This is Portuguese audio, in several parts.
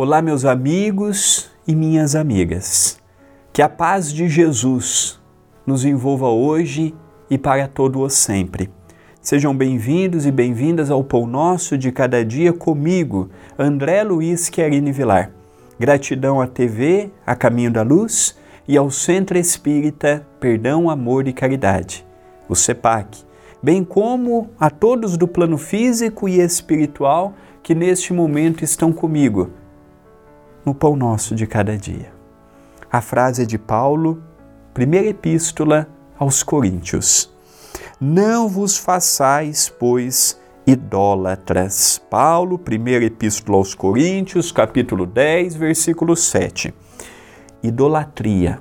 Olá, meus amigos e minhas amigas. Que a paz de Jesus nos envolva hoje e para todo o sempre. Sejam bem-vindos e bem-vindas ao Pão Nosso de Cada Dia comigo, André Luiz Querini Vilar. Gratidão à TV, a Caminho da Luz e ao Centro Espírita Perdão, Amor e Caridade, o CEPAC, bem como a todos do plano físico e espiritual que neste momento estão comigo no pão nosso de cada dia. A frase é de Paulo, primeira epístola aos Coríntios. Não vos façais, pois, idólatras. Paulo, primeira epístola aos Coríntios, capítulo 10, versículo 7. Idolatria.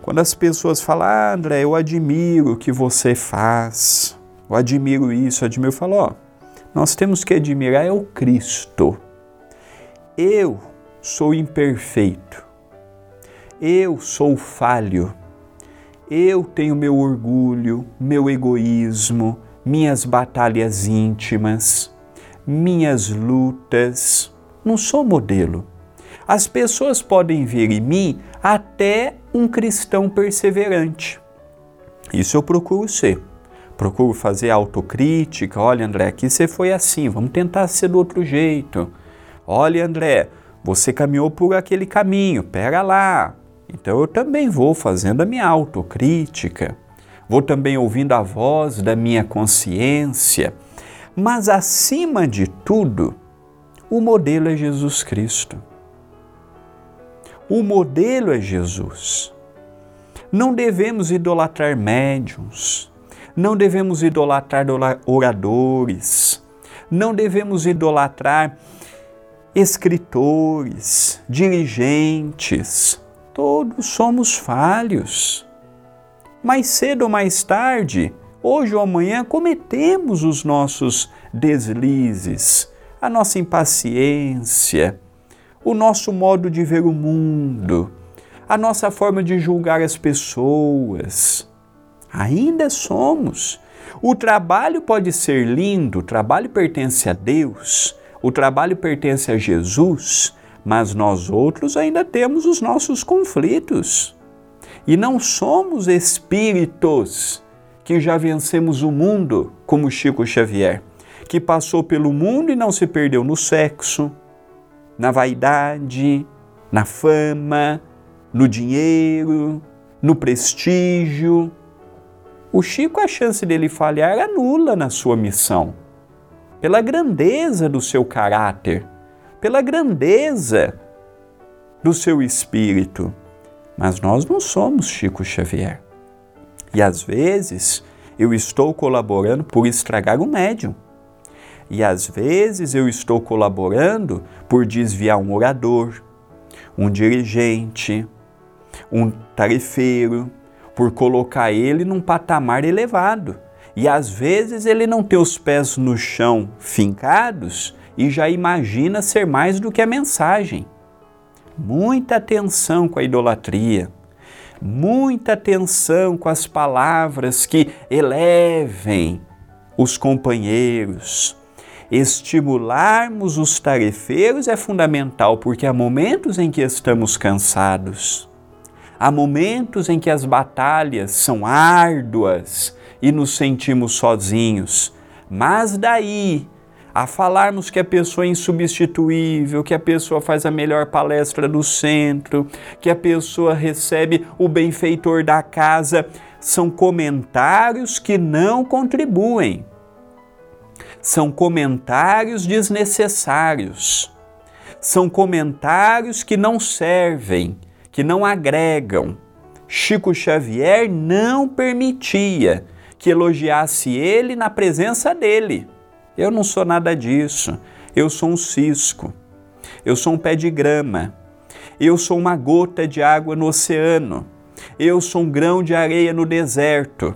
Quando as pessoas falam, ah, André, eu admiro o que você faz, eu admiro isso, eu admiro, eu falo, ó, nós temos que admirar é o Cristo. Eu sou imperfeito. Eu sou falho. Eu tenho meu orgulho, meu egoísmo, minhas batalhas íntimas, minhas lutas. Não sou modelo. As pessoas podem ver em mim até um cristão perseverante. Isso eu procuro ser. Procuro fazer autocrítica. Olha, André, aqui você foi assim, vamos tentar ser do outro jeito. Olha, André, você caminhou por aquele caminho, pera lá. Então eu também vou fazendo a minha autocrítica, vou também ouvindo a voz da minha consciência, mas acima de tudo, o modelo é Jesus Cristo. O modelo é Jesus. Não devemos idolatrar médiums, não devemos idolatrar oradores, não devemos idolatrar escritores, dirigentes, todos somos falhos. Mais cedo ou mais tarde, hoje ou amanhã, cometemos os nossos deslizes, a nossa impaciência, o nosso modo de ver o mundo, a nossa forma de julgar as pessoas. Ainda somos. O trabalho pode ser lindo, o trabalho pertence a Deus, o trabalho pertence a Jesus, mas nós outros ainda temos os nossos conflitos. E não somos espíritos que já vencemos o mundo, como Chico Xavier, que passou pelo mundo e não se perdeu no sexo, na vaidade, na fama, no dinheiro, no prestígio. O Chico, a chance dele falhar era nula na sua missão pela grandeza do seu caráter, pela grandeza do seu espírito. Mas nós não somos Chico Xavier. E às vezes eu estou colaborando por estragar o médium. E às vezes eu estou colaborando por desviar um orador, um dirigente, um tarefeiro, por colocar ele num patamar elevado. E às vezes ele não tem os pés no chão fincados e já imagina ser mais do que a mensagem. Muita atenção com a idolatria, muita atenção com as palavras que elevem os companheiros. Estimularmos os tarefeiros é fundamental porque há momentos em que estamos cansados, há momentos em que as batalhas são árduas e nos sentimos sozinhos. Mas daí a falarmos que a pessoa é insubstituível, que a pessoa faz a melhor palestra do centro, que a pessoa recebe o benfeitor da casa, são comentários que não contribuem. São comentários desnecessários. São comentários que não servem, que não agregam. Chico Xavier não permitia que elogiasse ele na presença dele. Eu não sou nada disso. Eu sou um cisco. Eu sou um pé de grama. Eu sou uma gota de água no oceano. Eu sou um grão de areia no deserto.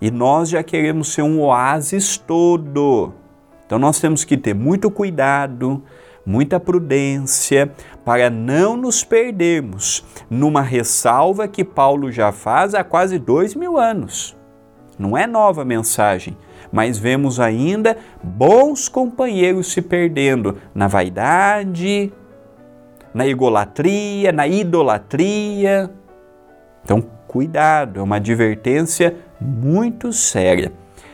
E nós já queremos ser um oásis todo. Então nós temos que ter muito cuidado, muita prudência para não nos perdermos numa ressalva que Paulo já faz há quase dois mil anos. Não é nova mensagem, mas vemos ainda bons companheiros se perdendo na vaidade, na egolatria, na idolatria. Então, cuidado, é uma advertência muito séria.